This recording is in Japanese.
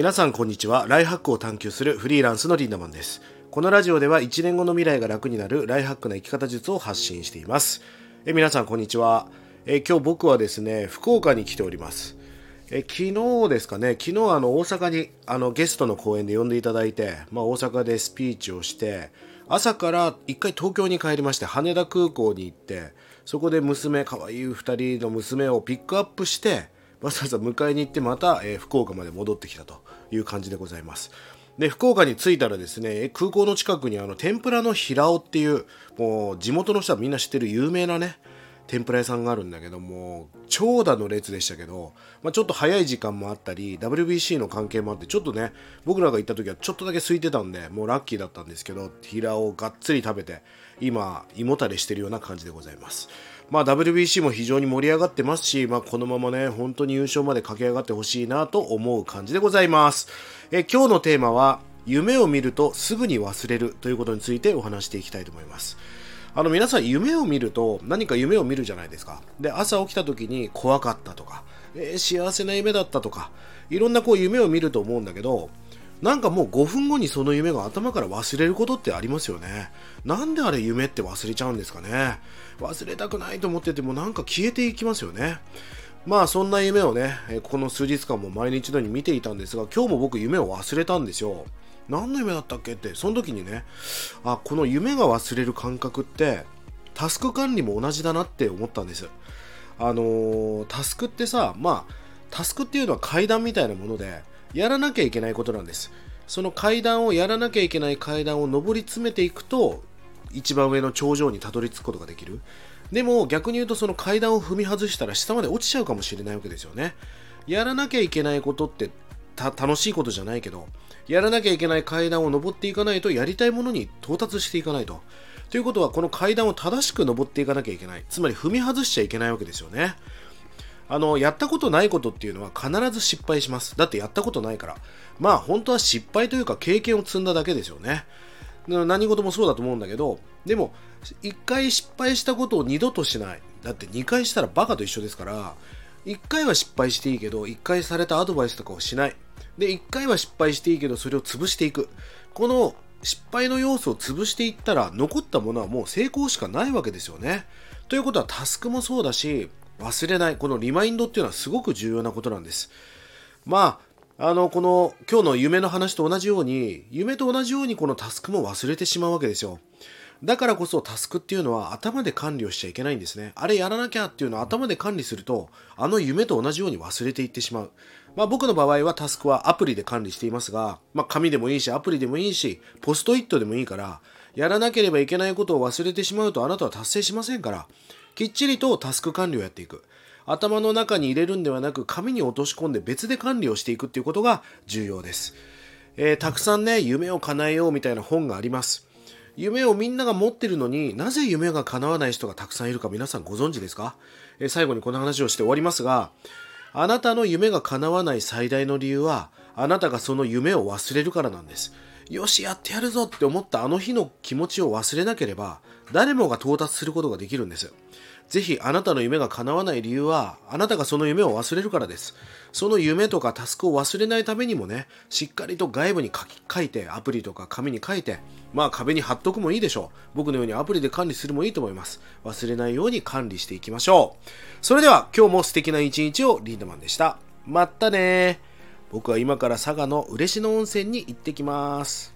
皆さんこんにちは。ライハックを探求するフリーランスのリンダマンです。このラジオでは1年後の未来が楽になるライハックな生き方術を発信しています。え皆さんこんにちは。え今日僕はですね福岡に来ております。え昨日ですかね。昨日あの大阪にあのゲストの講演で呼んでいただいて、まあ、大阪でスピーチをして朝から一回東京に帰りまして羽田空港に行ってそこで娘可愛い2人の娘をピックアップしてわざわざ迎えに行ってまた、えー、福岡まで戻ってきたという感じでございます。で、福岡に着いたらですね、空港の近くにあの、天ぷらの平尾っていう、もう地元の人はみんな知ってる有名なね、天ぷら屋さんがあるんだけども、長蛇の列でしたけど、まあ、ちょっと早い時間もあったり、WBC の関係もあって、ちょっとね、僕らが行った時はちょっとだけ空いてたんで、もうラッキーだったんですけど、平尾をがっつり食べて、今、胃もたれしてるような感じでございます。まあ、WBC も非常に盛り上がってますし、まあ、このままね、本当に優勝まで駆け上がってほしいなと思う感じでございます。え今日のテーマは、夢を見るとすぐに忘れるということについてお話していきたいと思います。あの皆さん夢を見ると何か夢を見るじゃないですか。で、朝起きた時に怖かったとか、えー、幸せな夢だったとか、いろんなこう夢を見ると思うんだけど、なんかもう5分後にその夢が頭から忘れることってありますよね。なんであれ夢って忘れちゃうんですかね。忘れたくないと思っててもなんか消えていきますよね。まあそんな夢をね、この数日間も毎日のように見ていたんですが、今日も僕夢を忘れたんですよ。何の夢だったっけって、その時にね、あ、この夢が忘れる感覚って、タスク管理も同じだなって思ったんです。あのー、タスクってさ、まあ、タスクっていうのは階段みたいなもので、やらなきゃいけないことなんです。その階段をやらなきゃいけない階段を上り詰めていくと、一番上の頂上にたどり着くことができる。でも逆に言うとその階段を踏み外したら下まで落ちちゃうかもしれないわけですよね。やらなきゃいけないことって楽しいことじゃないけど、やらなきゃいけない階段を登っていかないとやりたいものに到達していかないと。ということはこの階段を正しく登っていかなきゃいけない。つまり踏み外しちゃいけないわけですよね。あの、やったことないことっていうのは必ず失敗します。だってやったことないから。まあ本当は失敗というか経験を積んだだけですよね。何事もそうだと思うんだけど、でも、一回失敗したことを二度としない。だって二回したらバカと一緒ですから、一回は失敗していいけど、一回されたアドバイスとかをしない。で、一回は失敗していいけど、それを潰していく。この失敗の要素を潰していったら、残ったものはもう成功しかないわけですよね。ということは、タスクもそうだし、忘れない。このリマインドっていうのはすごく重要なことなんです。まあ、あの、この今日の夢の話と同じように、夢と同じようにこのタスクも忘れてしまうわけですよ。だからこそタスクっていうのは頭で管理をしちゃいけないんですね。あれやらなきゃっていうのを頭で管理すると、あの夢と同じように忘れていってしまう。まあ僕の場合はタスクはアプリで管理していますが、まあ紙でもいいし、アプリでもいいし、ポストイットでもいいから、やらなければいけないことを忘れてしまうとあなたは達成しませんから、きっちりとタスク管理をやっていく。頭の中に入れるんではなく紙に落とし込んで別で管理をしていくっていうことが重要です。えー、たくさんね、夢を叶えようみたいな本があります。夢をみんなが持ってるのになぜ夢が叶わない人がたくさんいるか皆さんご存知ですか、えー、最後にこの話をして終わりますが、あなたの夢が叶わない最大の理由は、あなたがその夢を忘れるからなんです。よし、やってやるぞって思ったあの日の気持ちを忘れなければ、誰もが到達することができるんです。ぜひあなたの夢が叶わない理由は、あなたがその夢を忘れるからです。その夢とかタスクを忘れないためにもね、しっかりと外部に書き書いて、アプリとか紙に書いて、まあ壁に貼っとくもいいでしょう。僕のようにアプリで管理するもいいと思います。忘れないように管理していきましょう。それでは今日も素敵な一日をリードマンでした。まったね僕は今から佐賀の嬉野温泉に行ってきます。